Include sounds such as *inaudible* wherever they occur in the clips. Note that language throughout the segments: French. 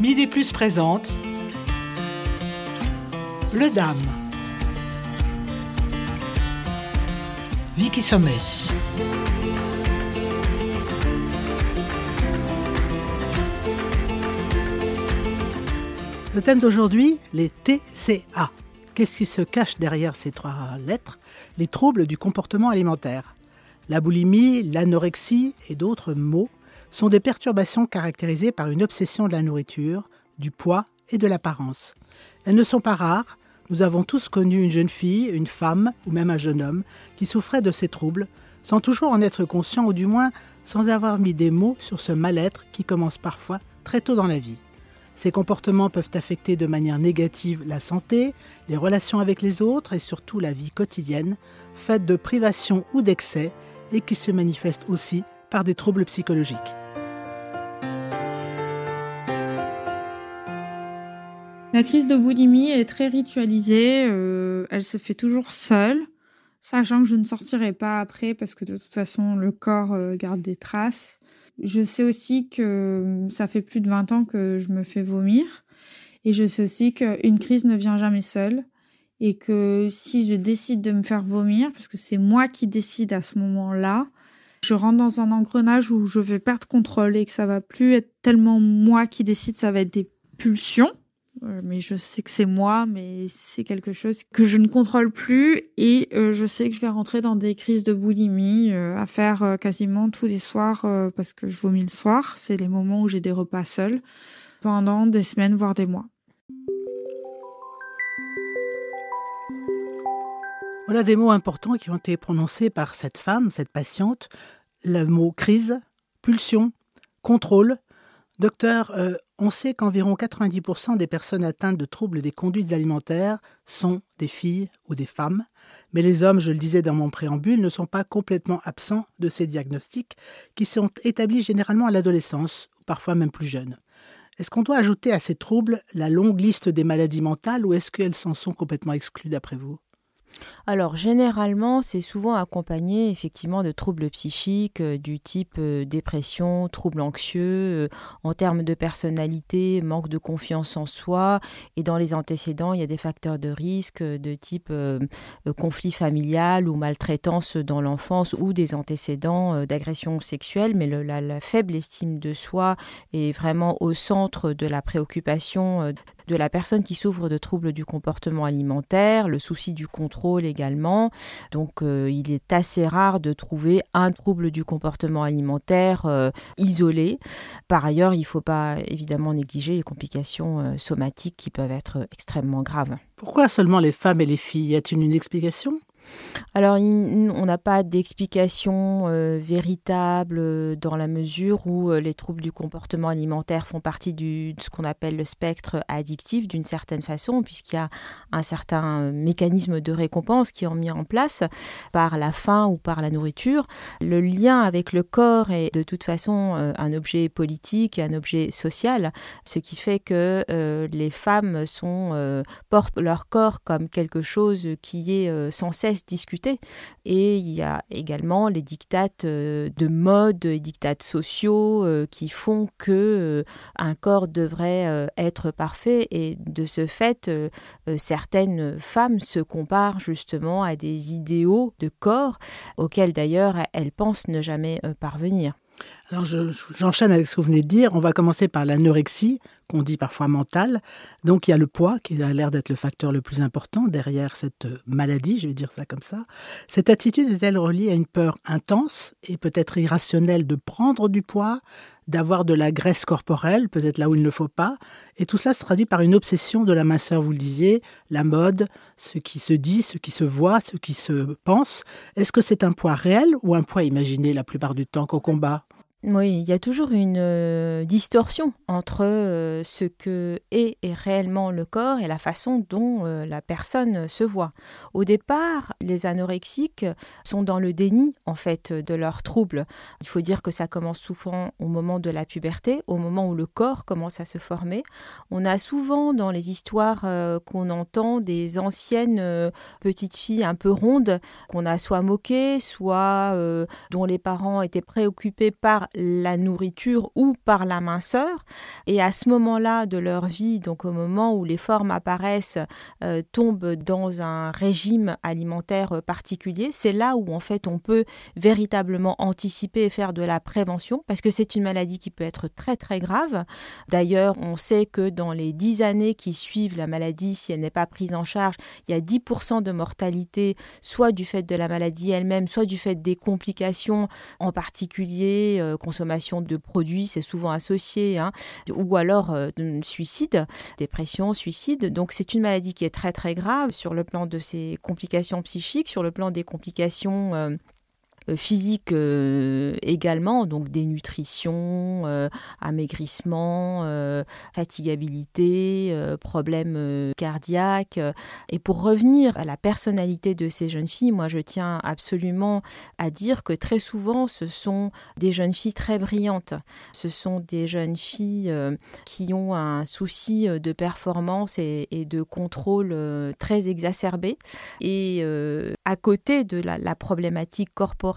Midi Plus présente Le Dame. Vicky Sommet. Le thème d'aujourd'hui, les TCA. Qu'est-ce qui se cache derrière ces trois lettres? Les troubles du comportement alimentaire. La boulimie, l'anorexie et d'autres mots sont des perturbations caractérisées par une obsession de la nourriture, du poids et de l'apparence. Elles ne sont pas rares. Nous avons tous connu une jeune fille, une femme ou même un jeune homme qui souffrait de ces troubles, sans toujours en être conscient ou du moins sans avoir mis des mots sur ce mal-être qui commence parfois très tôt dans la vie. Ces comportements peuvent affecter de manière négative la santé, les relations avec les autres et surtout la vie quotidienne, faite de privations ou d'excès et qui se manifestent aussi par des troubles psychologiques. La crise de boulimie est très ritualisée, euh, elle se fait toujours seule, sachant que je ne sortirai pas après parce que de toute façon le corps euh, garde des traces. Je sais aussi que euh, ça fait plus de 20 ans que je me fais vomir et je sais aussi qu'une crise ne vient jamais seule et que si je décide de me faire vomir, parce que c'est moi qui décide à ce moment-là, je rentre dans un engrenage où je vais perdre contrôle et que ça va plus être tellement moi qui décide, ça va être des pulsions mais je sais que c'est moi, mais c'est quelque chose que je ne contrôle plus et euh, je sais que je vais rentrer dans des crises de boulimie euh, à faire quasiment tous les soirs parce que je vomis le soir. C'est les moments où j'ai des repas seuls pendant des semaines, voire des mois. Voilà des mots importants qui ont été prononcés par cette femme, cette patiente. Le mot crise, pulsion, contrôle. Docteur, on sait qu'environ 90% des personnes atteintes de troubles des conduites alimentaires sont des filles ou des femmes, mais les hommes, je le disais dans mon préambule, ne sont pas complètement absents de ces diagnostics qui sont établis généralement à l'adolescence, ou parfois même plus jeunes. Est-ce qu'on doit ajouter à ces troubles la longue liste des maladies mentales ou est-ce qu'elles s'en sont complètement exclues d'après vous? Alors généralement, c'est souvent accompagné effectivement de troubles psychiques euh, du type euh, dépression, troubles anxieux, euh, en termes de personnalité, manque de confiance en soi. Et dans les antécédents, il y a des facteurs de risque de type conflit familial ou maltraitance dans l'enfance ou des antécédents d'agression sexuelle. Mais la, la, faible estime de soi est vraiment au centre de la préoccupation de la personne qui souffre de troubles du comportement alimentaire, le souci du contrôle également. Donc euh, il est assez rare de trouver un trouble du comportement alimentaire euh, isolé. Par ailleurs, il ne faut pas évidemment négliger les complications euh, somatiques qui peuvent être extrêmement graves. Pourquoi seulement les femmes et les filles? Y a-t-il une explication? Alors, on n'a pas d'explication euh, véritable euh, dans la mesure où euh, les troubles du comportement alimentaire font partie de ce qu'on appelle le spectre addictif d'une certaine façon, puisqu'il y a un certain mécanisme de récompense qui est mis en place par la faim ou par la nourriture. Le lien avec le corps est de toute façon un objet politique, un objet social, ce qui fait que les femmes portent leur corps comme quelque chose qui est censé discuter. Et il y a également les dictates euh, de mode et dictates sociaux euh, qui font que euh, un corps devrait être parfait et de ce fait, certaines femmes se comparent justement à des idéaux de corps auxquels d'ailleurs elles pensent ne jamais parvenir. Alors j'enchaîne avec ce que vous venez de dire. On va commencer par l'anorexie, qu'on dit parfois mentale. Donc il y a le poids qui a l'air d'être le facteur le plus important derrière cette maladie, je vais dire ça comme ça. Cette attitude est-elle reliée à une peur intense et peut-être irrationnelle de prendre du poids, d'avoir de la graisse corporelle, peut-être là où il ne faut pas. Et tout ça se traduit par une obsession de la minceur, vous le disiez, la mode, ce qui se dit, ce qui se voit, ce qui se pense. Est-ce que c'est un poids réel ou un poids imaginé la plupart du temps qu'au combat? Oui, il y a toujours une euh, distorsion entre euh, ce que est, réellement le corps et la façon dont euh, la personne se voit. Au départ, les anorexiques sont dans le déni en fait de leurs troubles. Il faut dire que ça commence souvent au moment de la puberté, au moment où le corps commence à se former. On a souvent dans les histoires qu'on entend des anciennes petites filles un peu rondes qu'on a soit moquées, soit dont les parents étaient préoccupés par la nourriture ou par la minceur. Et à ce moment-là de leur vie, donc au moment où les formes apparaissent, euh, tombent dans un régime alimentaire particulier, c'est là où en fait on peut véritablement anticiper et faire de la prévention parce que c'est une maladie qui peut être très très grave. D'ailleurs, on sait que dans les dix années qui suivent la maladie, si elle n'est pas prise en charge, il y a 10% de mortalité, soit du fait de la maladie elle-même, soit du fait des complications, en particulier euh, consommation de produits, c'est souvent associé, hein, ou alors euh, suicide, dépression, suicide. Donc c'est une maladie qui est très très grave sur le plan de ses complications psychiques, sur le plan des complications euh, physique euh, également, donc dénutrition, euh, amaigrissement, fatigabilité, problèmes cardiaques. Et pour revenir à la personnalité de ces jeunes filles, moi je tiens absolument à dire que très souvent ce sont des jeunes filles très brillantes. Ce sont des jeunes filles qui ont un souci de performance et, de contrôle très exacerbé. Et à côté de la problématique corporelle,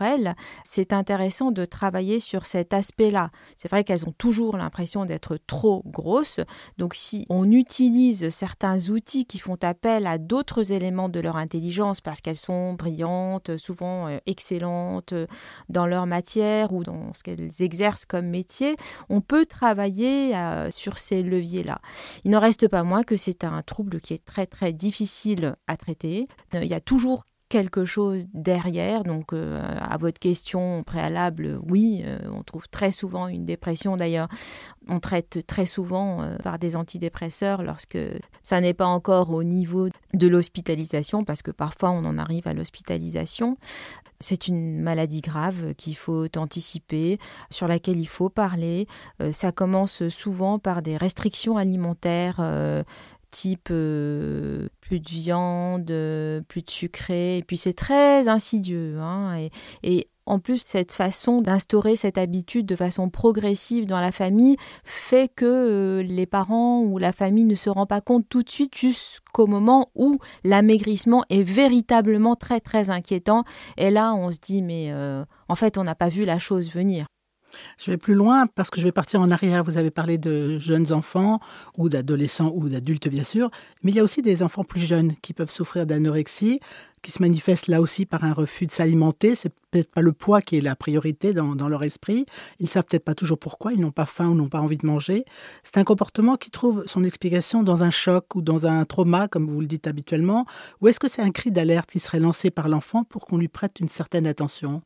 c'est intéressant de travailler sur cet aspect-là. C'est vrai qu'elles ont toujours l'impression d'être trop grosses. Donc si on utilise certains outils qui font appel à d'autres éléments de leur intelligence parce qu'elles sont brillantes, souvent euh, excellentes euh, dans leur matière ou dans ce qu'elles exercent comme métier, on peut travailler euh, sur ces leviers-là. Il n'en reste pas moins que c'est un trouble qui est très très difficile à traiter. Il y a toujours quelque chose derrière. Donc, euh, à votre question préalable, oui, euh, on trouve très souvent une dépression. D'ailleurs, on traite très souvent euh, par des antidépresseurs lorsque ça n'est pas encore au niveau de l'hospitalisation, parce que parfois on en arrive à l'hospitalisation. C'est une maladie grave qu'il faut anticiper, sur laquelle il faut parler. ça commence souvent par des restrictions alimentaires type euh, plus de viande, plus de sucré, et puis c'est très insidieux. Hein, et, en plus, cette façon d'instaurer cette habitude de façon progressive dans la famille fait que euh, les parents ou la famille ne se rend pas compte tout de suite jusqu'au moment où l'amaigrissement est véritablement très très inquiétant. Et là, on se dit, mais euh, en fait, on n'a pas vu la chose venir. Je vais plus loin parce que je vais partir en arrière. Vous avez parlé de jeunes enfants ou d'adolescents ou d'adultes, bien sûr, mais il y a aussi des enfants plus jeunes qui peuvent souffrir d'anorexie, qui se manifestent là aussi par un refus de s'alimenter. C'est peut-être pas le poids qui est la priorité dans, leur esprit. Ils savent peut-être pas toujours pourquoi. Ils n'ont pas faim ou n'ont pas envie de manger. C'est un comportement qui trouve son explication dans un choc ou dans un trauma, comme vous le dites habituellement. Ou est-ce que c'est un cri d'alerte qui serait lancé par l'enfant pour qu'on lui prête une certaine attention?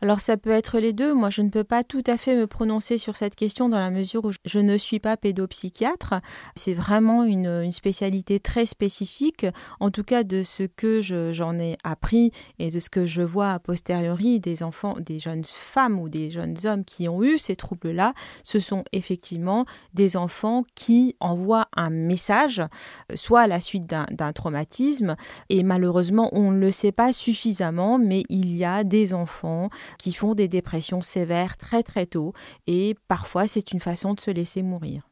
Alors ça peut être les deux. Moi, je ne peux pas tout à fait me prononcer sur cette question dans la mesure où je ne suis pas pédopsychiatre. C'est vraiment une, spécialité très spécifique, en tout cas de ce que j'en ai appris et de ce que je vois a posteriori des enfants, des jeunes femmes ou des jeunes hommes qui ont eu ces troubles-là. Ce sont effectivement des enfants qui envoient un message, soit à la suite d'un traumatisme, et malheureusement, on ne le sait pas suffisamment, mais il y a des enfants qui font des dépressions sévères très très tôt et parfois c'est une façon de se laisser mourir.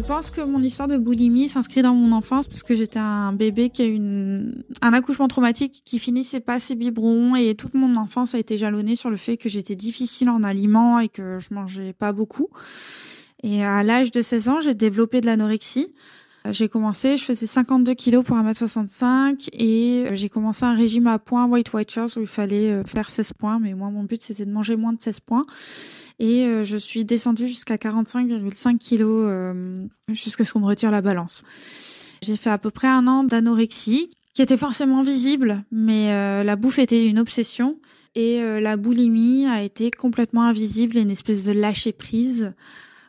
Pense que mon histoire de boulimie s'inscrit dans mon enfance parce que j'étais un bébé qui a eu un accouchement traumatique qui finissait pas ses biberons et toute mon enfance a été jalonnée sur le fait que j'étais difficile en aliments et que je mangeais pas beaucoup. Et à l'âge de 16 ans, j'ai développé de l'anorexie. J'ai commencé, je faisais 52 kilos pour 1m65 et j'ai commencé un régime à points White Watchers où il fallait euh, faire 16 points, mais moi mon but c'était de manger moins de 16 points et euh, je suis descendue jusqu'à 45,5 kilos euh, jusqu'à ce qu'on me retire la balance. J'ai fait à peu près un an d'anorexie qui était forcément visible, mais euh, la bouffe était une obsession et la boulimie a été complètement invisible, une espèce de lâcher prise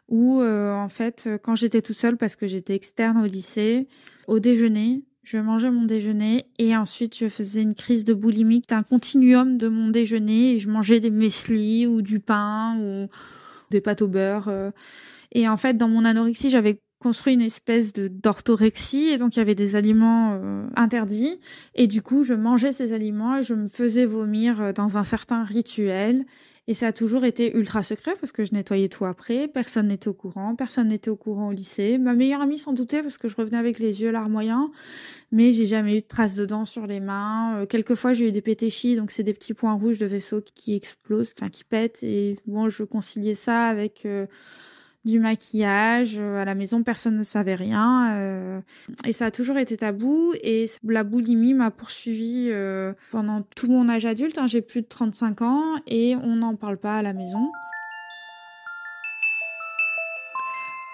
où en fait quand j'étais tout seul parce que j'étais externe au lycée, au déjeuner, je mangeais mon déjeuner et ensuite je faisais une crise de boulimie, un continuum de mon déjeuner et je mangeais des muesli ou du pain ou des pâtes au beurre. Euh. Et en fait, dans mon anorexie, j'avais construit une espèce de d'orthorexie et donc il y avait des aliments euh, interdits et du coup je mangeais ces aliments et je me faisais vomir euh, dans un certain rituel et ça a toujours été ultra secret parce que je nettoyais tout après, personne n'était au courant, personne n'était au courant au lycée. Ma meilleure amie s'en doutait parce que je revenais avec les yeux larmoyants, mais j'ai jamais eu de traces de dents sur les mains. Euh, quelquefois j'ai eu des pétéchis, donc c'est des petits points rouges de vaisseau qui explosent, enfin qui pètent et bon je conciliais ça avec du maquillage. Euh, à la maison, personne ne savait rien. Euh, et ça a toujours été tabou. Et la boulimie m'a poursuivi euh, pendant tout mon âge adulte. Hein. J'ai plus de 35 ans et on n'en parle pas à la maison.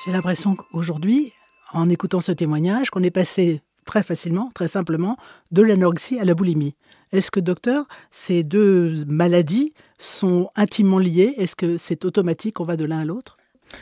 J'ai l'impression qu'aujourd'hui, en écoutant ce témoignage, qu'on est passé très facilement, très simplement, de l'anorexie à la boulimie. Est-ce que, docteur, ces deux maladies sont intimement liées? Est-ce que c'est automatique, on va de l'un à l'autre?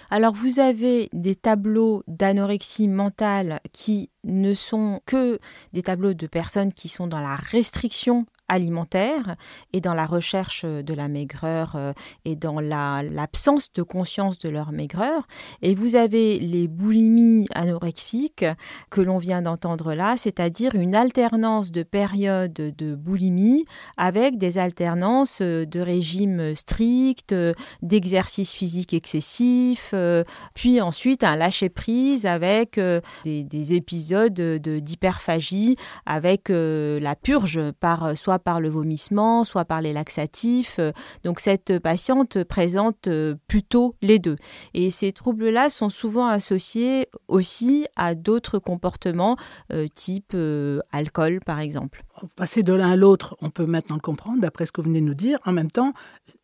Alors vous avez des tableaux d'anorexie mentale qui ne sont que des tableaux de personnes qui sont dans la restriction alimentaire et dans la recherche de la maigreur euh, et dans l'absence de conscience de leur maigreur. Et vous avez les boulimies anorexiques que l'on vient d'entendre là, c'est-à-dire une alternance de périodes de boulimie avec des alternances de régime strict, d'exercice physique excessif, euh, puis ensuite un lâcher-prise avec euh, des, épisodes d'hyperphagie, avec la purge par soit par le vomissement, soit par les laxatifs. Donc cette patiente présente euh, plutôt les deux. Et ces troubles-là sont souvent associés aussi à d'autres comportements euh, type euh, alcool par exemple. Passer de l'un à l'autre, on peut maintenant le comprendre d'après ce que vous venez de nous dire. En même temps,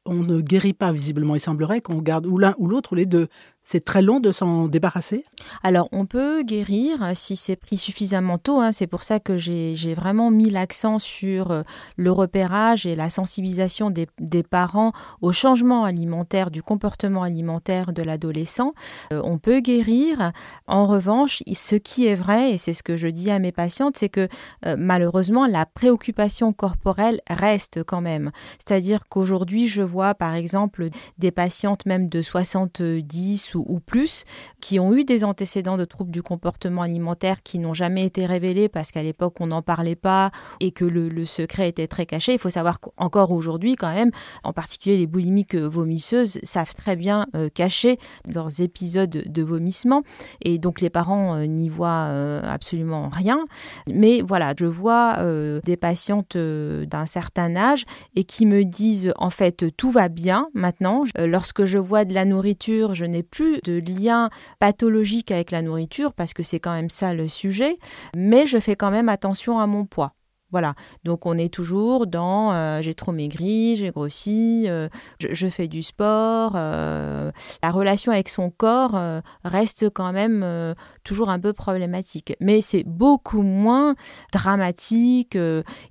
on ne guérit pas visiblement. Il semblerait qu'on garde ou l'un ou l'autre ou les deux. C'est très long de s'en débarrasser? Alors, on peut guérir si c'est pris suffisamment tôt. Hein. C'est pour ça que j'ai vraiment mis l'accent sur euh, le repérage et la sensibilisation des, parents au changement alimentaire, du comportement alimentaire de l'adolescent. Euh, on peut guérir. En revanche, ce qui est vrai, et c'est ce que je dis à mes patientes, c'est que euh, malheureusement, la préoccupation corporelle reste quand même. C'est-à-dire qu'aujourd'hui, je vois par exemple des patientes même de 70 ou, plus qui ont eu des antécédents de troubles du comportement alimentaire qui n'ont jamais été révélés parce qu'à l'époque on n'en parlait pas et que le, secret était très caché. Il faut savoir qu'encore aujourd'hui quand même, en particulier les boulimiques vomisseuses savent très bien euh, cacher leurs épisodes de vomissement et donc les parents euh, n'y voient euh, absolument rien. Mais voilà, je vois des patientes d'un certain âge et qui me disent en fait tout va bien maintenant. lorsque je vois de la nourriture, je n'ai plus de lien pathologique avec la nourriture parce que c'est quand même ça le sujet, mais je fais quand même attention à mon poids. Voilà, donc on est toujours dans euh, j'ai trop maigri, j'ai grossi, euh, je, fais du sport. Euh, la relation avec son corps reste quand même toujours un peu problématique. Mais c'est beaucoup moins dramatique.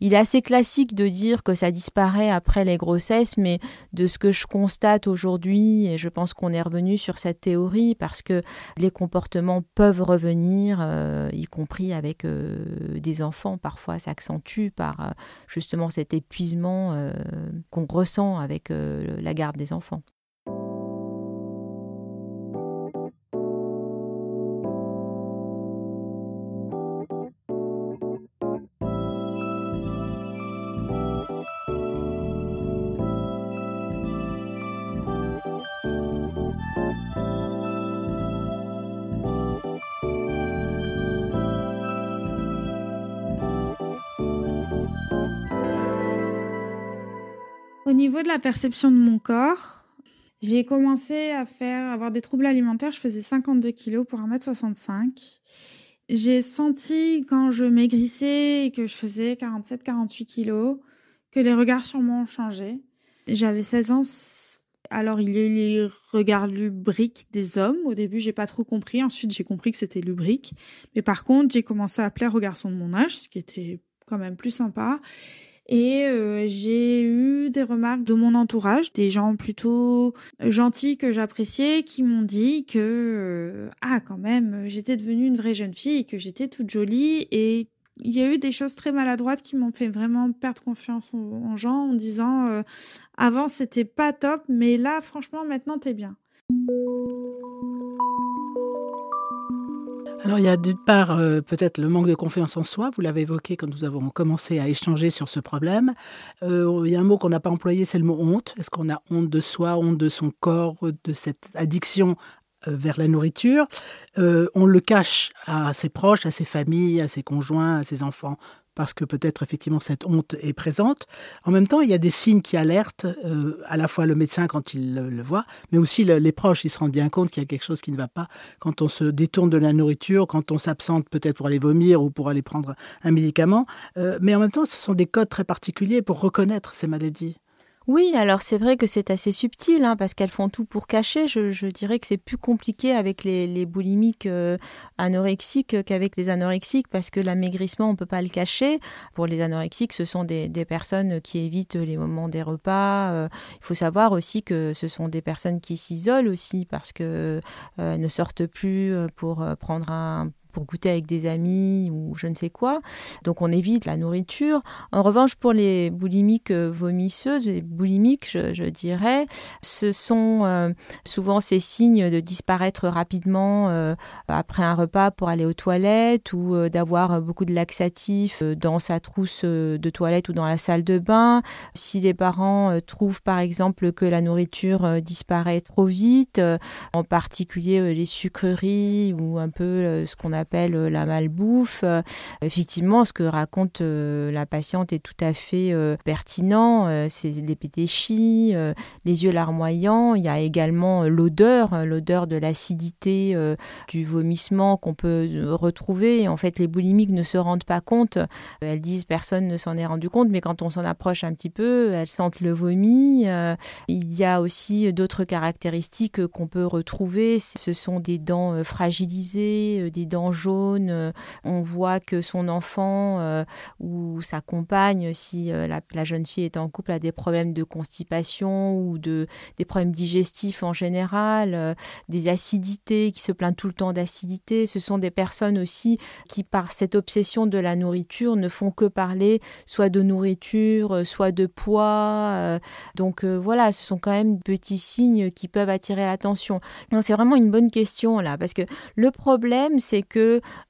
il est assez classique de dire que ça disparaît après les grossesses, mais de ce que je constate aujourd'hui, et je pense qu'on est revenu sur cette théorie parce que les comportements peuvent revenir, y compris avec des enfants, parfois s'accentuent par euh, justement cet épuisement euh, qu'on ressent avec euh, la garde des enfants. De la perception de mon corps, j'ai commencé à faire avoir des troubles alimentaires. Je faisais 52 kilos pour 1m65. J'ai senti quand je maigrissais et que je faisais 47-48 kilos que les regards sur moi ont changé. J'avais 16 ans. Alors il y a eu les regards lubriques des hommes. Au début, j'ai pas trop compris. Ensuite, j'ai compris que c'était lubrique. Mais par contre, j'ai commencé à plaire aux garçons de mon âge, ce qui était quand même plus sympa. Et euh, j'ai des remarques de mon entourage, des gens plutôt gentils que j'appréciais, qui m'ont dit que euh, ah quand même j'étais devenue une vraie jeune fille, que j'étais toute jolie et il y a eu des choses très maladroites qui m'ont fait vraiment perdre confiance en, gens en disant euh, avant c'était pas top mais là franchement maintenant t'es bien. Alors il y a d'une part euh, peut-être le manque de confiance en soi, vous l'avez évoqué quand nous avons commencé à échanger sur ce problème. Euh, il y a un mot qu'on n'a pas employé, c'est le mot honte. Est-ce qu'on a honte de soi, honte de son corps, de cette addiction euh, vers la nourriture? On le cache à ses proches, à ses familles, à ses conjoints, à ses enfants parce que peut-être effectivement cette honte est présente. En même temps, il y a des signes qui alertent euh, à la fois le médecin quand il le, voit, mais aussi les proches. Ils se rendent bien compte qu'il y a quelque chose qui ne va pas quand on se détourne de la nourriture, quand on s'absente peut-être pour aller vomir ou pour aller prendre un médicament. Euh, mais en même temps, ce sont des codes très particuliers pour reconnaître ces maladies. Oui, alors c'est vrai que c'est assez subtil, hein, parce qu'elles font tout pour cacher. Je, dirais que c'est plus compliqué avec les, boulimiques euh, anorexiques qu'avec les anorexiques, parce que l'amaigrissement, on ne peut pas le cacher. Pour les anorexiques, ce sont des, personnes qui évitent les moments des repas. Euh, il faut savoir aussi que ce sont des personnes qui s'isolent aussi, parce qu'elles euh, ne sortent plus pour prendre un pour goûter avec des amis ou je ne sais quoi. Donc on évite la nourriture. En revanche, pour les boulimiques euh, vomisseuses, les boulimiques, je, dirais, ce sont euh, souvent ces signes de disparaître rapidement euh, après un repas pour aller aux toilettes ou d'avoir beaucoup de laxatifs dans sa trousse de toilette ou dans la salle de bain. Si les parents trouvent par exemple que la nourriture disparaît trop vite, en particulier les sucreries ou un peu ce qu'on a appelle euh, la malbouffe. Euh, effectivement, ce que raconte euh, la patiente est tout à fait pertinent. C'est les pétéchis, les yeux larmoyants. Il y a également l'odeur, l'odeur de l'acidité du vomissement qu'on peut retrouver. En fait, les boulimiques ne se rendent pas compte. Elles disent personne ne s'en est rendu compte, mais quand on s'en approche un petit peu, elles sentent le vomi. Il y a aussi d'autres caractéristiques qu'on peut retrouver. Ce sont des dents fragilisées, des dents jaune, euh, on voit que son enfant euh, ou sa compagne, si euh, la, jeune fille est en couple, a des problèmes de constipation ou de, des problèmes digestifs en général, des acidités, qui se plaignent tout le temps d'acidité. Ce sont des personnes aussi qui, par cette obsession de la nourriture, ne font que parler soit de nourriture, soit de poids. donc voilà, ce sont quand même petits signes qui peuvent attirer l'attention. c'est vraiment une bonne question là, parce que le problème, c'est que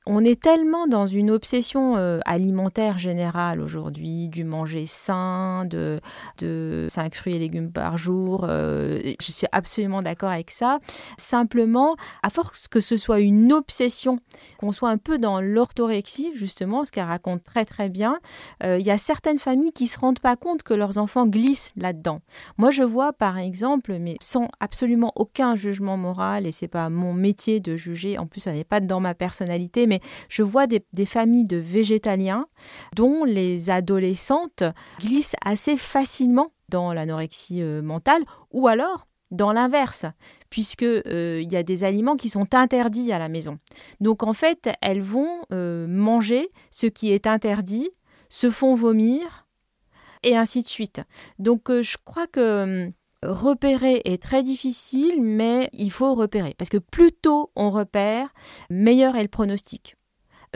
on est tellement dans une obsession euh, alimentaire générale aujourd'hui, du manger sain, de, de 5 fruits et légumes par jour. Euh, je suis absolument d'accord avec ça. Simplement, à force que ce soit une obsession, qu'on soit un peu dans l'orthorexie, justement, ce qu'elle raconte très très bien, euh, il y a certaines familles qui se rendent pas compte que leurs enfants glissent là-dedans. Moi, je vois par exemple, mais sans absolument aucun jugement moral, et c'est pas mon métier de juger, en plus, ça n'est pas dans ma personnalité mais je vois des, familles de végétaliens dont les adolescentes glissent assez facilement dans l'anorexie euh, mentale ou alors dans l'inverse, puisque euh, il y a des aliments qui sont interdits à la maison. Donc en fait, elles vont euh, manger ce qui est interdit, se font vomir, et ainsi de suite. Donc je crois que hum, repérer est très difficile, mais il faut repérer. Parce que plus tôt on repère, meilleur est le pronostic.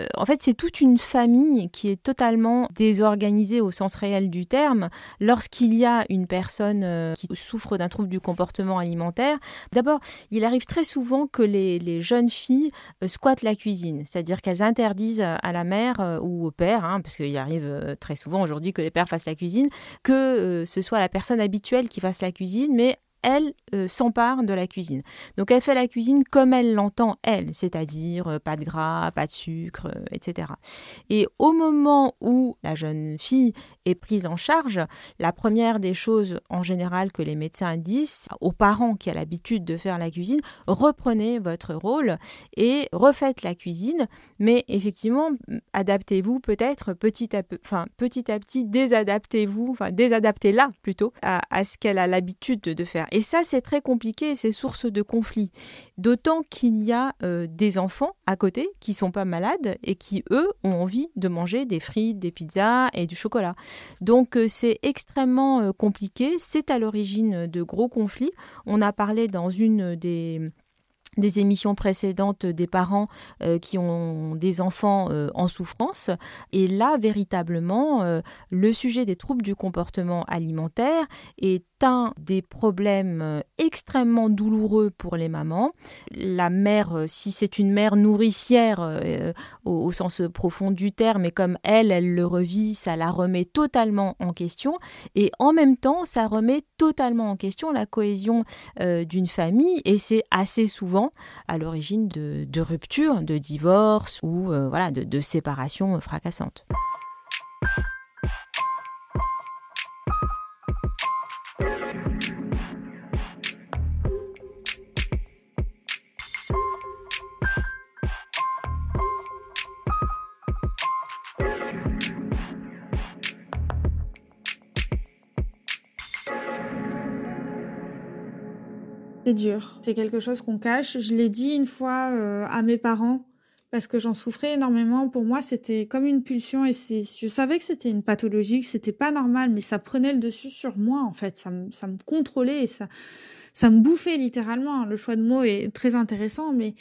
Euh, en fait, c'est toute une famille qui est totalement désorganisée au sens réel du terme. Lorsqu'il y a une personne euh, qui souffre d'un trouble du comportement alimentaire, d'abord, il arrive très souvent que les, jeunes filles euh, squattent la cuisine, c'est-à-dire qu'elles interdisent à la mère ou au père, hein, parce qu'il arrive très souvent aujourd'hui que les pères fassent la cuisine, que ce soit la personne habituelle qui fasse la cuisine, mais elle euh, s'empare de la cuisine. Donc elle fait la cuisine comme elle l'entend, elle, c'est-à-dire euh, pas de gras, pas de sucre, euh, etc. Et au moment où la jeune fille est prise en charge, la première des choses en général que les médecins disent aux parents qui ont l'habitude de faire la cuisine, reprenez votre rôle et refaites la cuisine, mais effectivement, adaptez-vous peut-être petit à enfin petit à petit, désadaptez-vous, désadaptez-la plutôt à ce qu'elle a l'habitude de faire. Et ça, c'est très compliqué c'est source de conflits. D'autant qu'il y a euh, des enfants à côté qui sont pas malades et qui, eux, ont envie de manger des frites, des pizzas et du chocolat. Donc, euh, c'est extrêmement euh, compliqué. C'est à l'origine de gros conflits. On a parlé dans une des émissions précédentes des parents qui ont des enfants en souffrance. Et là, véritablement, le sujet des troubles du comportement alimentaire est des problèmes extrêmement douloureux pour les mamans. La mère, si c'est une mère nourricière au, au, sens profond du terme, et comme elle, elle le revit, ça la remet totalement en question. Et en même temps, ça remet totalement en question la cohésion d'une famille. Et c'est assez souvent à l'origine de, ruptures, de divorces ou euh, voilà, de, de séparations fracassantes. C'est dur. C'est quelque chose qu'on cache. Je l'ai dit une fois euh, à mes parents parce que j'en souffrais énormément. Pour moi, c'était comme une pulsion et je savais que c'était une pathologie, que c'était pas normal, mais ça prenait le dessus sur moi en fait. Ça me, ça me contrôlait et ça, ça me bouffait littéralement. Le choix de mots est très intéressant, mais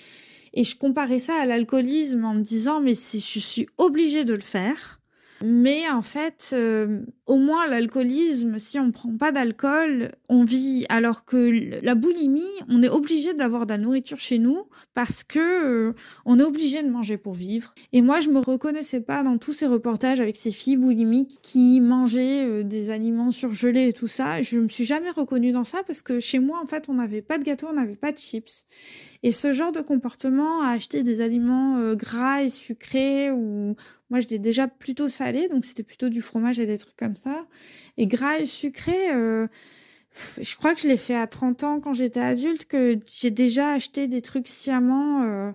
et je comparais ça à l'alcoolisme en me disant mais si je suis obligée de le faire, mais en fait, euh, au moins l'alcoolisme, si on ne prend pas d'alcool, on vit. Alors que la boulimie, on est obligé d'avoir de la nourriture chez nous parce que euh, on est obligé de manger pour vivre. Et moi, je me reconnaissais pas dans tous ces reportages avec ces filles boulimiques qui mangeaient euh, des aliments surgelés et tout ça. Je me suis jamais reconnue dans ça parce que chez moi, en fait, on n'avait pas de gâteau, on n'avait pas de chips. Et ce genre de comportement à acheter des aliments gras et sucrés ou moi, j'étais déjà plutôt salé, donc c'était plutôt du fromage et des trucs comme ça. Et gras et sucré, euh, je crois que je l'ai fait à 30 ans quand j'étais adulte, que j'ai déjà acheté des trucs sciemment, euh,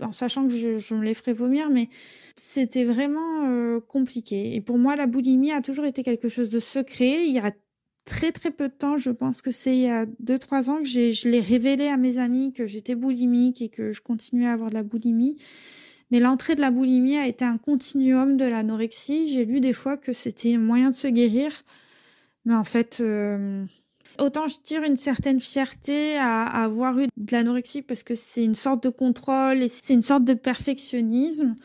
en sachant que je, me les ferais vomir, mais c'était vraiment euh, compliqué. Et pour moi, la boulimie a toujours été quelque chose de secret. Il y a très très peu de temps, je pense que c'est il y a 2-3 ans que je l'ai révélé à mes amis que j'étais boulimique et que je continuais à avoir de la boulimie. Mais l'entrée de la boulimie a été un continuum de l'anorexie. J'ai lu des fois que c'était un moyen de se guérir. Mais en fait, euh, autant je tire une certaine fierté à, avoir eu de l'anorexie parce que c'est une sorte de contrôle et c'est une sorte de perfectionnisme.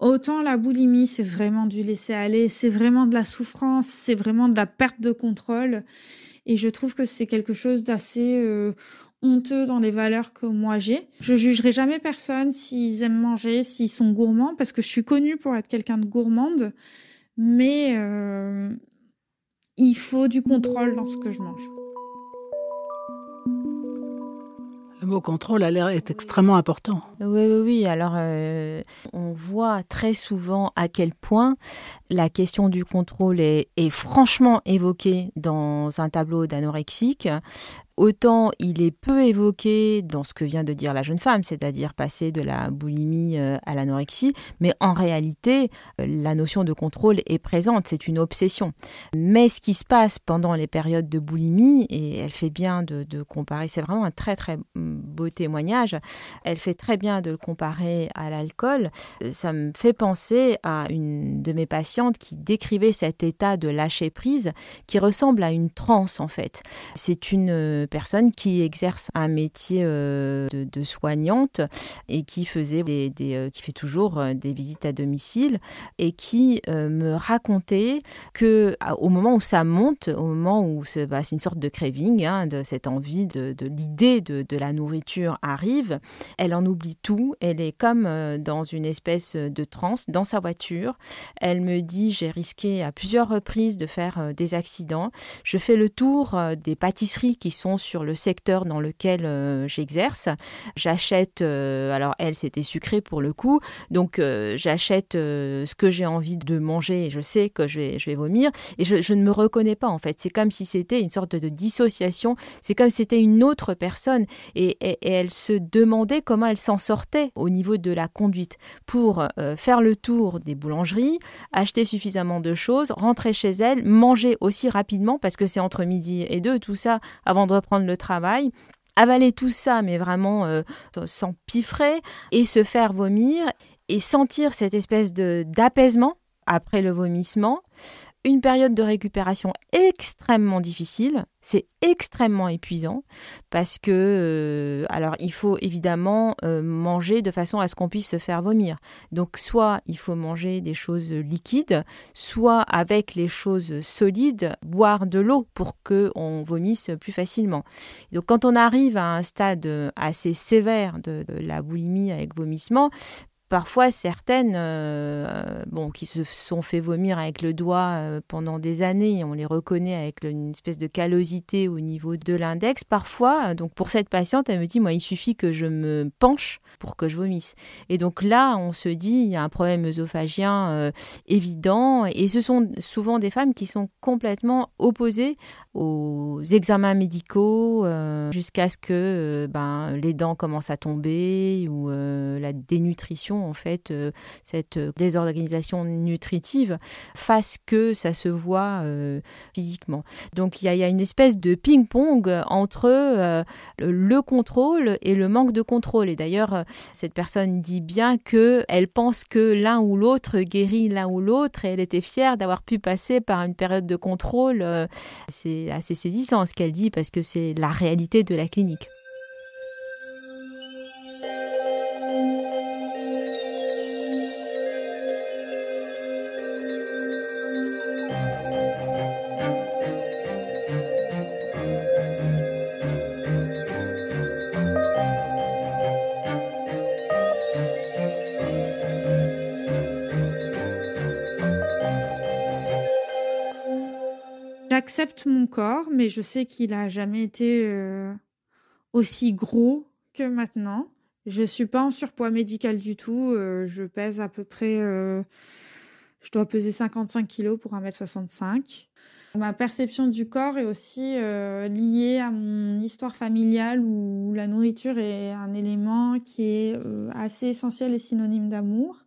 Autant la boulimie, c'est vraiment du laisser aller, c'est vraiment de la souffrance, c'est vraiment de la perte de contrôle. Et je trouve que c'est quelque chose d'assez euh, honteux dans les valeurs que moi j'ai. Je jugerai jamais personne s'ils aiment manger, s'ils sont gourmands, parce que je suis connue pour être quelqu'un de gourmande, mais euh, il faut du contrôle dans ce que je mange. Le mot contrôle a l'air est extrêmement important. Oui, oui, oui. Alors, euh, on voit très souvent à quel point la question du contrôle est, est franchement évoquée dans un tableau d'anorexique. Autant il est peu évoqué dans ce que vient de dire la jeune femme, c'est-à-dire passer de la boulimie euh, à l'anorexie, mais en réalité, euh, la notion de contrôle est présente, c'est une obsession. Mais ce qui se passe pendant les périodes de boulimie, et elle fait bien de, comparer, c'est vraiment un très très beau témoignage, elle fait très bien de le comparer à l'alcool, ça me fait penser à une de mes patientes qui décrivait cet état de lâcher prise qui ressemble à une transe en fait. C'est une personne qui exerce un métier euh, de, soignante et qui faisait des, euh, qui fait toujours euh, des visites à domicile et qui me racontait que au moment où ça monte, au moment où bah, c'est une sorte de craving, hein, de cette envie de, l'idée de, la nourriture arrive, elle en oublie tout. Elle est comme dans une espèce de transe dans sa voiture. Elle me dit j'ai risqué à plusieurs reprises de faire des accidents. Je fais le tour des pâtisseries qui sont sur le secteur dans lequel euh, j'exerce. J'achète, euh, alors elle c'était sucré pour le coup, donc euh, j'achète ce que j'ai envie de manger et je sais que je vais, je vais vomir. Et je, ne me reconnais pas en fait. C'est comme si c'était une sorte de dissociation, c'est comme si c'était une autre personne. Et, et, elle se demandait comment elle s'en sortait au niveau de la conduite. Pour faire le tour des boulangeries, acheter suffisamment de choses, rentrer chez elle, manger aussi rapidement parce que c'est entre midi et deux, tout ça avant de reprendre le travail avaler tout ça, mais vraiment euh, sans piffrer, et se faire vomir, et sentir cette espèce d'apaisement après le vomissement, une période de récupération extrêmement difficile. C'est extrêmement épuisant parce que, euh, alors, il faut évidemment euh, manger de façon à ce qu'on puisse se faire vomir. Donc, soit il faut manger des choses liquides, soit avec les choses solides, boire de l'eau pour que on vomisse plus facilement. Donc, quand on arrive à un stade assez sévère de la boulimie avec vomissement, parfois certaines euh, bon, qui se sont fait vomir avec le doigt euh, pendant des années, on les reconnaît avec une espèce de callosité au niveau de l'index. Parfois, donc pour cette patiente, elle me dit, moi, il suffit que je me penche pour que je vomisse. Et donc là, on se dit, il y a un problème œsophagien euh, évident. Et ce sont souvent des femmes qui sont complètement opposées aux examens médicaux jusqu'à ce que ben, les dents commencent à tomber ou la dénutrition en fait, euh, cette désorganisation nutritive, fasse que ça se voit euh, physiquement. Donc il y, a une espèce de ping-pong entre euh, le contrôle et le manque de contrôle. Et d'ailleurs, cette personne dit bien que elle pense que l'un ou l'autre guérit l'un ou l'autre et elle était fière d'avoir pu passer par une période de contrôle. C'est assez saisissant ce qu'elle dit parce que c'est la réalité de la clinique. J'accepte mon corps, mais je sais qu'il a jamais été euh, aussi gros que maintenant. Je suis pas en surpoids médical du tout. Euh, je pèse à peu près, euh, je dois peser 55 kilos pour 1m65. Ma perception du corps est aussi liée à mon histoire familiale où la nourriture est un élément qui est assez essentiel et synonyme d'amour.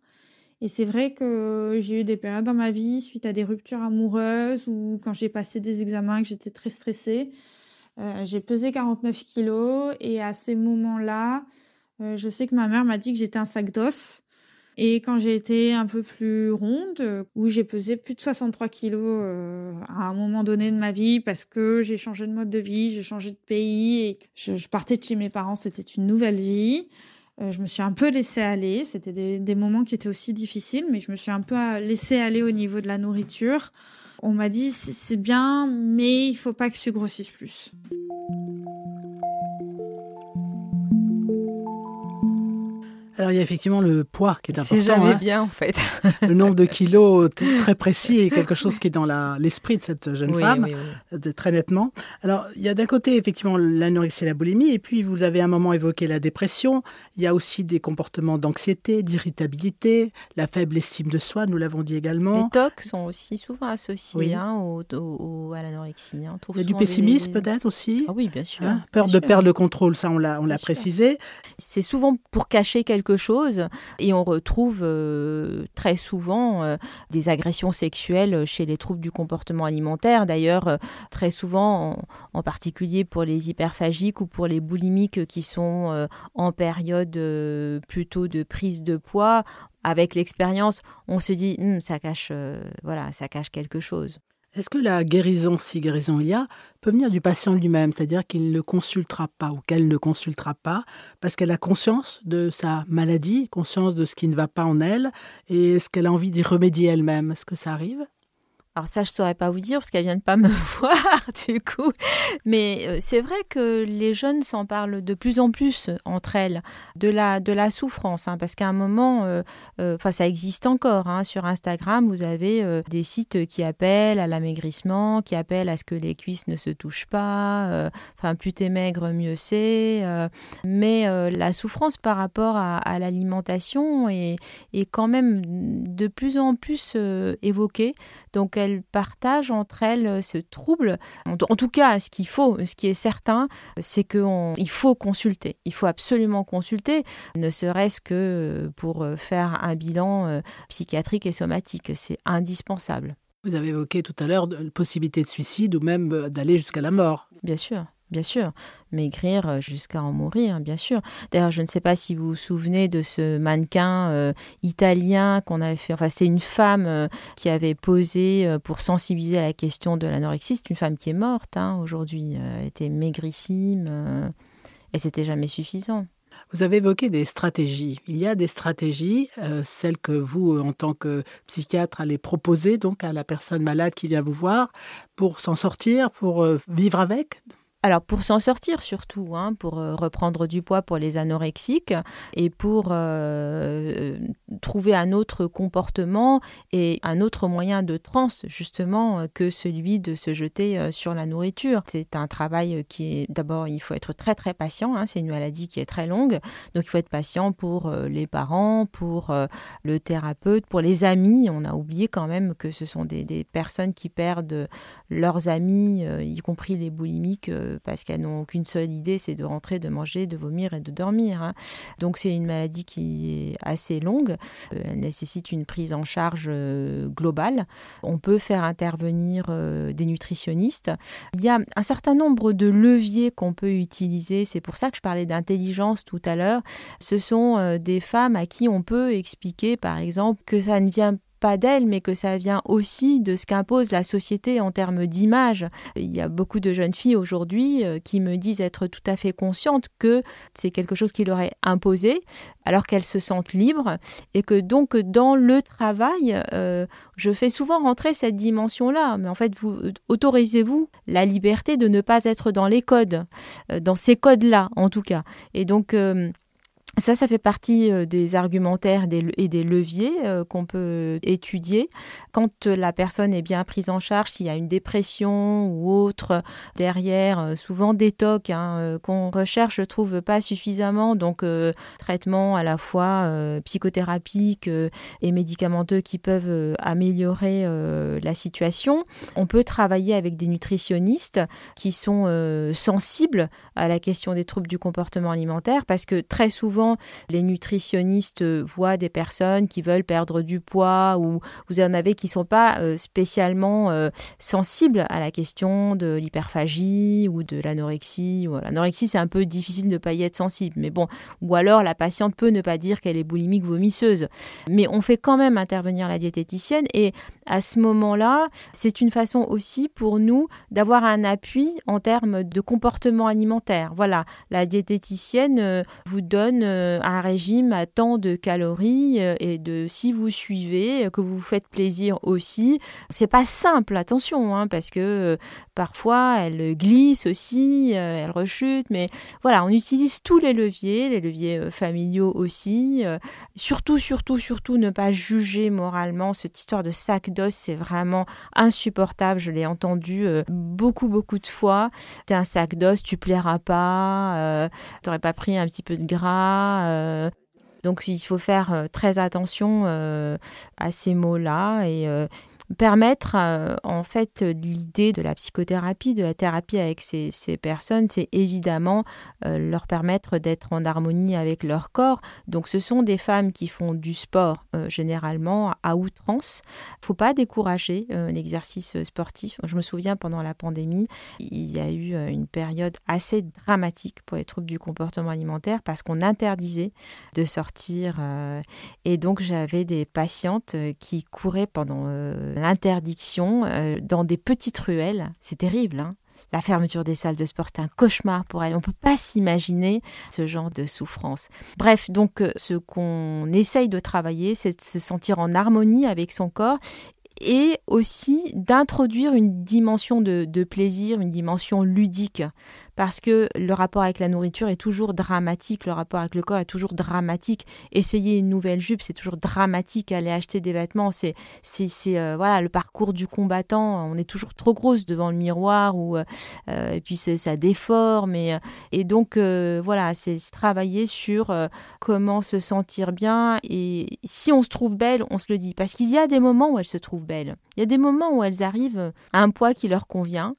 Et c'est vrai que j'ai eu des périodes dans ma vie suite à des ruptures amoureuses ou quand j'ai passé des examens que j'étais très stressée. Euh, j'ai pesé 49 kilos et à ces moments-là, euh, je sais que ma mère m'a dit que j'étais un sac d'os. Et quand j'ai été un peu plus ronde, où j'ai pesé plus de 63 kilos euh, à un moment donné de ma vie parce que j'ai changé de mode de vie, j'ai changé de pays et je, je partais de chez mes parents, c'était une nouvelle vie. Euh, je me suis un peu laissée aller. C'était des, moments qui étaient aussi difficiles, mais je me suis un peu laissée aller au niveau de la nourriture. On m'a dit c'est bien, mais il faut pas que tu grossisses plus. Alors il y a effectivement le poids qui est important. C'est jamais hein. bien en fait. *laughs* le nombre de *laughs* kilos très précis est quelque chose qui est dans l'esprit de cette jeune femme, très nettement. Alors il y a d'un côté effectivement l'anorexie et la boulimie, et puis vous avez un moment évoqué la dépression. Il y a aussi des comportements d'anxiété, d'irritabilité, la faible estime de soi, nous l'avons dit également. Les tocs sont aussi souvent associés hein, au, à l'anorexie. Hein. Il y a du pessimisme peut-être aussi. Ah oui, bien sûr. Peur de perdre le contrôle, ça on l'a précisé. C'est souvent pour cacher quelque chose et on retrouve euh, très souvent euh, des agressions sexuelles chez les troubles du comportement alimentaire. D'ailleurs, euh, très souvent, en, particulier pour les hyperphagiques ou pour les boulimiques qui sont en période plutôt de prise de poids, avec l'expérience, on se dit hum, ça cache voilà, ça cache quelque chose. Est-ce que la guérison, si guérison il y a, peut venir du patient lui-même, c'est-à-dire qu'il ne consultera pas ou qu'elle ne consultera pas parce qu'elle a conscience de sa maladie, conscience de ce qui ne va pas en elle, et est-ce qu'elle a envie d'y remédier elle-même? Est-ce que ça arrive? Alors ça, je saurais pas vous dire parce qu'elle vient de pas me *laughs* voir du coup. Mais euh, c'est vrai que les jeunes s'en parlent de plus en plus entre elles de la de la souffrance, hein, parce qu'à un moment, euh, euh, ça existe encore. Hein, sur Instagram, vous avez des sites qui appellent à l'amaigrissement, qui appellent à ce que les cuisses ne se touchent pas. Enfin, plus t'es maigre, mieux c'est. mais la souffrance par rapport à, à l'alimentation est, est quand même de plus en plus évoquée. Donc elle partagent entre elles euh, ce trouble. En, tout cas, ce qu'il faut, ce qui est certain, c'est qu'il faut consulter. Il faut absolument consulter, ne serait-ce que euh, pour euh, faire un bilan psychiatrique et somatique. C'est indispensable. Vous avez évoqué tout à l'heure la possibilité de suicide ou même d'aller jusqu'à la mort. Bien sûr. Bien sûr. Maigrir jusqu'à en mourir, bien sûr. D'ailleurs, je ne sais pas si vous vous souvenez de ce mannequin italien qu'on avait fait. Enfin, c'est une femme qui avait posé pour sensibiliser à la question de l'anorexie. C'est une femme qui est morte hein, aujourd'hui. Elle était maigrissime et c'était jamais suffisant. Vous avez évoqué des stratégies. Il y a des stratégies, euh, celles que vous, en tant que psychiatre, allez proposer donc à la personne malade qui vient vous voir pour s'en sortir, pour euh, vivre avec? Alors pour s'en sortir surtout, hein, pour euh, reprendre du poids pour les anorexiques et pour euh, trouver un autre comportement et un autre moyen de transe justement que celui de se jeter euh, sur la nourriture. C'est un travail qui est d'abord il faut être très très patient, hein, c'est une maladie qui est très longue, donc il faut être patient pour les parents, pour le thérapeute, pour les amis. On a oublié quand même que ce sont des, des personnes qui perdent leurs amis, y compris les boulimiques parce qu'elles n'ont qu'une seule idée, c'est de rentrer, de manger, de vomir et de dormir. Hein. Donc c'est une maladie qui est assez longue, euh, elle nécessite une prise en charge euh, globale. On peut faire intervenir euh, des nutritionnistes. Il y a un certain nombre de leviers qu'on peut utiliser, c'est pour ça que je parlais d'intelligence tout à l'heure. Ce sont des femmes à qui on peut expliquer par exemple que ça ne vient pas d'elle, mais que ça vient aussi de ce qu'impose la société en termes d'image. Il y a beaucoup de jeunes filles aujourd'hui euh, qui me disent être tout à fait conscientes que c'est quelque chose qui leur est imposé, alors qu'elles se sentent libres, et que donc dans le travail, euh, je fais souvent rentrer cette dimension-là. Mais en fait, vous autorisez-vous la liberté de ne pas être dans les codes, euh, dans ces codes-là en tout cas. Et donc ça, ça fait partie euh, des argumentaires et des leviers euh, qu'on peut étudier. Quand euh, la personne est bien prise en charge, s'il y a une dépression ou autre derrière, souvent des tocs hein, qu'on recherche, je trouve pas suffisamment. Donc, traitement à la fois psychothérapique et médicamenteux qui peuvent améliorer la situation. On peut travailler avec des nutritionnistes qui sont sensibles à la question des troubles du comportement alimentaire parce que très souvent, les nutritionnistes voient des personnes qui veulent perdre du poids ou vous en avez qui ne sont pas euh, spécialement euh, sensibles à la question de l'hyperphagie ou de l'anorexie. L'anorexie, c'est un peu difficile de ne pas y être sensible, mais bon, ou alors la patiente peut ne pas dire qu'elle est boulimique vomisseuse. Mais on fait quand même intervenir la diététicienne et à ce moment-là, c'est une façon aussi pour nous d'avoir un appui en termes de comportement alimentaire. Voilà, la diététicienne euh, vous donne euh, un régime à tant de calories euh, et de si vous suivez, que vous vous faites plaisir aussi. C'est pas simple, attention, hein, parce que parfois elle glisse aussi, elle rechute, mais voilà, on utilise tous les leviers, les leviers familiaux aussi. surtout, surtout, surtout ne pas juger moralement. Cette histoire de sac d'os, c'est vraiment insupportable. Je l'ai entendu beaucoup, beaucoup de fois. T'es un sac d'os, tu plairas pas, t'aurais pas pris un petit peu de gras euh, donc il faut faire euh, très attention euh, à ces mots-là et permettre euh, en fait l'idée de la psychothérapie, de la thérapie avec ces, personnes, c'est évidemment euh, leur permettre d'être en harmonie avec leur corps. Donc ce sont des femmes qui font du sport euh, généralement à outrance. Il faut pas décourager l'exercice sportif. Je me souviens pendant la pandémie, il y a eu une période assez dramatique pour les troubles du comportement alimentaire parce qu'on interdisait de sortir et donc j'avais des patientes qui couraient pendant l'interdiction euh, dans des petites ruelles. C'est terrible. Hein. la fermeture des salles de sport, c'est un cauchemar pour elle. On ne peut pas s'imaginer ce genre de souffrance. Bref, donc euh, ce qu'on essaye de travailler, c'est de se sentir en harmonie avec son corps et aussi d'introduire une dimension de, de, plaisir, une dimension ludique parce que le rapport avec la nourriture est toujours dramatique, le rapport avec le corps est toujours dramatique. Essayer une nouvelle jupe, c'est toujours dramatique. Aller acheter des vêtements, c'est euh, voilà le parcours du combattant. On est toujours trop grosse devant le miroir ou euh, euh, et puis ça déforme et, et donc voilà, c'est travailler sur comment se sentir bien et si on se trouve belle, on se le dit parce qu'il y a des moments où elles se trouvent belles. Il y a des moments où elles arrivent à un poids qui leur convient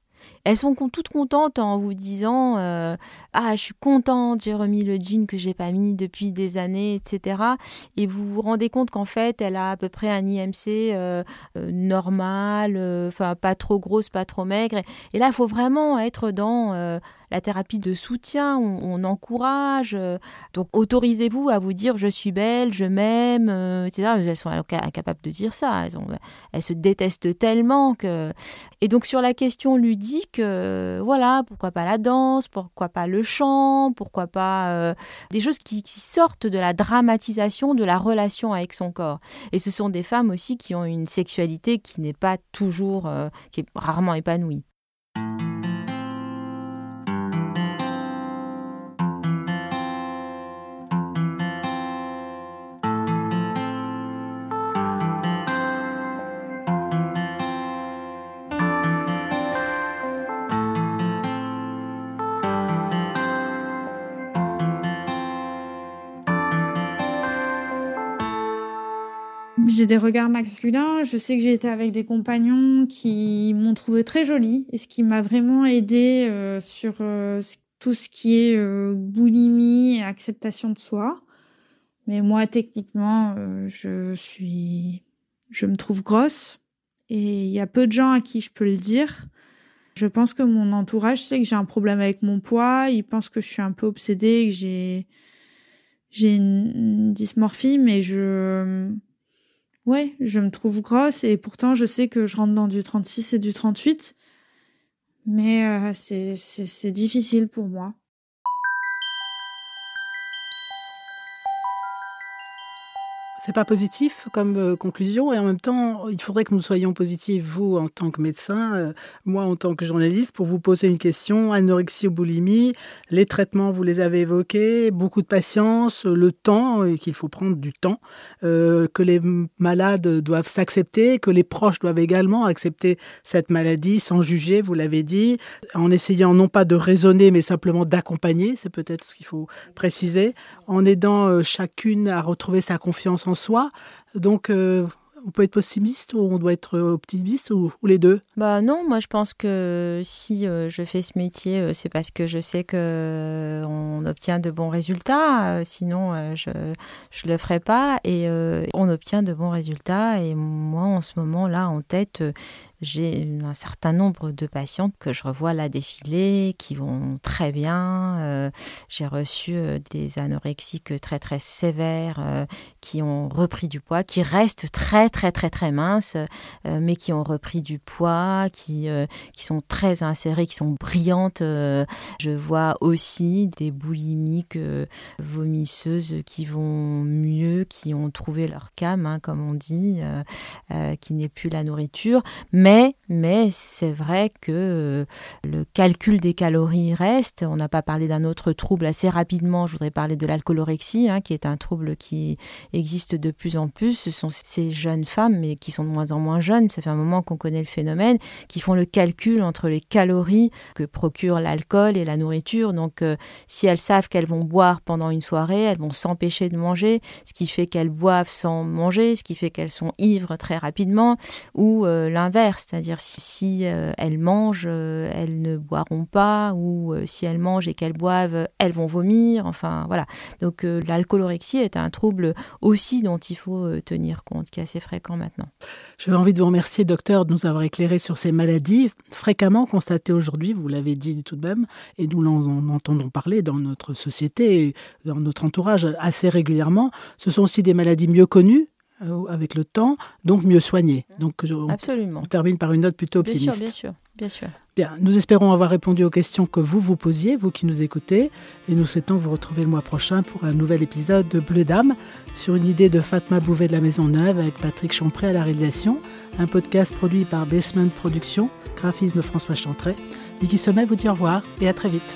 Elles sont toutes contentes en vous disant euh, Ah, je suis contente, j'ai remis le jean que j'ai pas mis depuis des années, etc. Et vous vous rendez compte qu'en fait, elle a à peu près un IMC euh, euh, normal, enfin pas trop grosse, pas trop maigre. Et là, il faut vraiment être dans la thérapie de soutien, on, encourage. Euh, donc autorisez-vous à vous dire je suis belle, je m'aime, euh, etc. Elles sont incapables de dire ça. Elles, se détestent tellement que. Et donc sur la question ludique, euh, voilà, pourquoi pas la danse, pourquoi pas le chant, pourquoi pas des choses qui, qui sortent de la dramatisation de la relation avec son corps. Et ce sont des femmes aussi qui ont une sexualité qui n'est pas toujours, qui est rarement épanouie. J'ai des regards masculins. Je sais que j'ai été avec des compagnons qui m'ont trouvé très jolie et ce qui m'a vraiment aidé euh, sur euh, tout ce qui est euh, boulimie et acceptation de soi. Mais moi, techniquement, je suis, je me trouve grosse et il y a peu de gens à qui je peux le dire. Je pense que mon entourage sait que j'ai un problème avec mon poids. Ils pensent que je suis un peu obsédée, que j'ai j'ai une dysmorphie, mais je Ouais, je me trouve grosse et pourtant je sais que je rentre dans du 36 et du 38. Mais euh, c'est difficile pour moi. C'est pas positif comme euh, conclusion et en même temps, il faudrait que nous soyons positifs, vous en tant que médecin, euh, moi en tant que journaliste, pour vous poser une question. Anorexie ou boulimie, les traitements, vous les avez évoqués, beaucoup de patience, le temps, et qu'il faut prendre du temps, euh, que les malades doivent s'accepter, que les proches doivent également accepter cette maladie sans juger, vous l'avez dit, en essayant non pas de raisonner, mais simplement d'accompagner, c'est peut-être ce qu'il faut préciser, en aidant chacune à retrouver sa confiance en soi. Donc, euh, on peut être pessimiste ou on doit être optimiste ou, les deux? Bah non, moi je pense que si euh, je fais ce métier, euh, c'est parce que je sais que on obtient de bons résultats. sinon, je je le ferais pas et on obtient de bons résultats. Et moi, en ce moment là, en tête, j'ai un certain nombre de patientes que je revois là défiler, qui vont très bien. Euh, j'ai reçu euh, des anorexiques très très sévères euh, qui ont repris du poids, qui restent très très très très minces, mais qui ont repris du poids, qui, qui sont très insérées, qui sont brillantes. je vois aussi des boulimiques vomisseuses qui vont mieux, qui ont trouvé leur cam, hein, comme on dit, qui n'est plus la nourriture. Mais mais, c'est vrai que euh, le calcul des calories reste. On n'a pas parlé d'un autre trouble assez rapidement. Je voudrais parler de l'alcoolorexie, hein, qui est un trouble qui existe de plus en plus. Ce sont ces jeunes femmes, mais qui sont de moins en moins jeunes, ça fait un moment qu'on connaît le phénomène, qui font le calcul entre les calories que procure l'alcool et la nourriture. Donc, euh, si elles savent qu'elles vont boire pendant une soirée, elles vont s'empêcher de manger, ce qui fait qu'elles boivent sans manger, ce qui fait qu'elles sont ivres très rapidement, ou euh, l'inverse c'est-à-dire si, euh, elles mangent, euh, elles ne boiront pas, ou euh, si elles mangent et qu'elles boivent, elles vont vomir. Enfin voilà. Donc l'alcoolorexie est un trouble aussi dont il faut tenir compte, qui est assez fréquent maintenant. J'avais envie de vous remercier, docteur, de nous avoir éclairé sur ces maladies fréquemment constatées aujourd'hui. Vous l'avez dit tout de même, et nous en entendons parler dans notre société, dans notre entourage assez régulièrement. Ce sont aussi des maladies mieux connues euh, avec le temps, donc mieux soigner. Donc on, Absolument. on termine par une note plutôt optimiste. Bien sûr, bien sûr, bien sûr. Bien, nous espérons avoir répondu aux questions que vous vous posiez, vous qui nous écoutez, et nous souhaitons vous retrouver le mois prochain pour un nouvel épisode de Bleu Dame sur une idée de Fatma Bouvet de la Maison Neuve avec Patrick Champré à la réalisation, un podcast produit par Basement Productions, graphisme François Chantray. Niki Sommet vous dit au revoir et à très vite.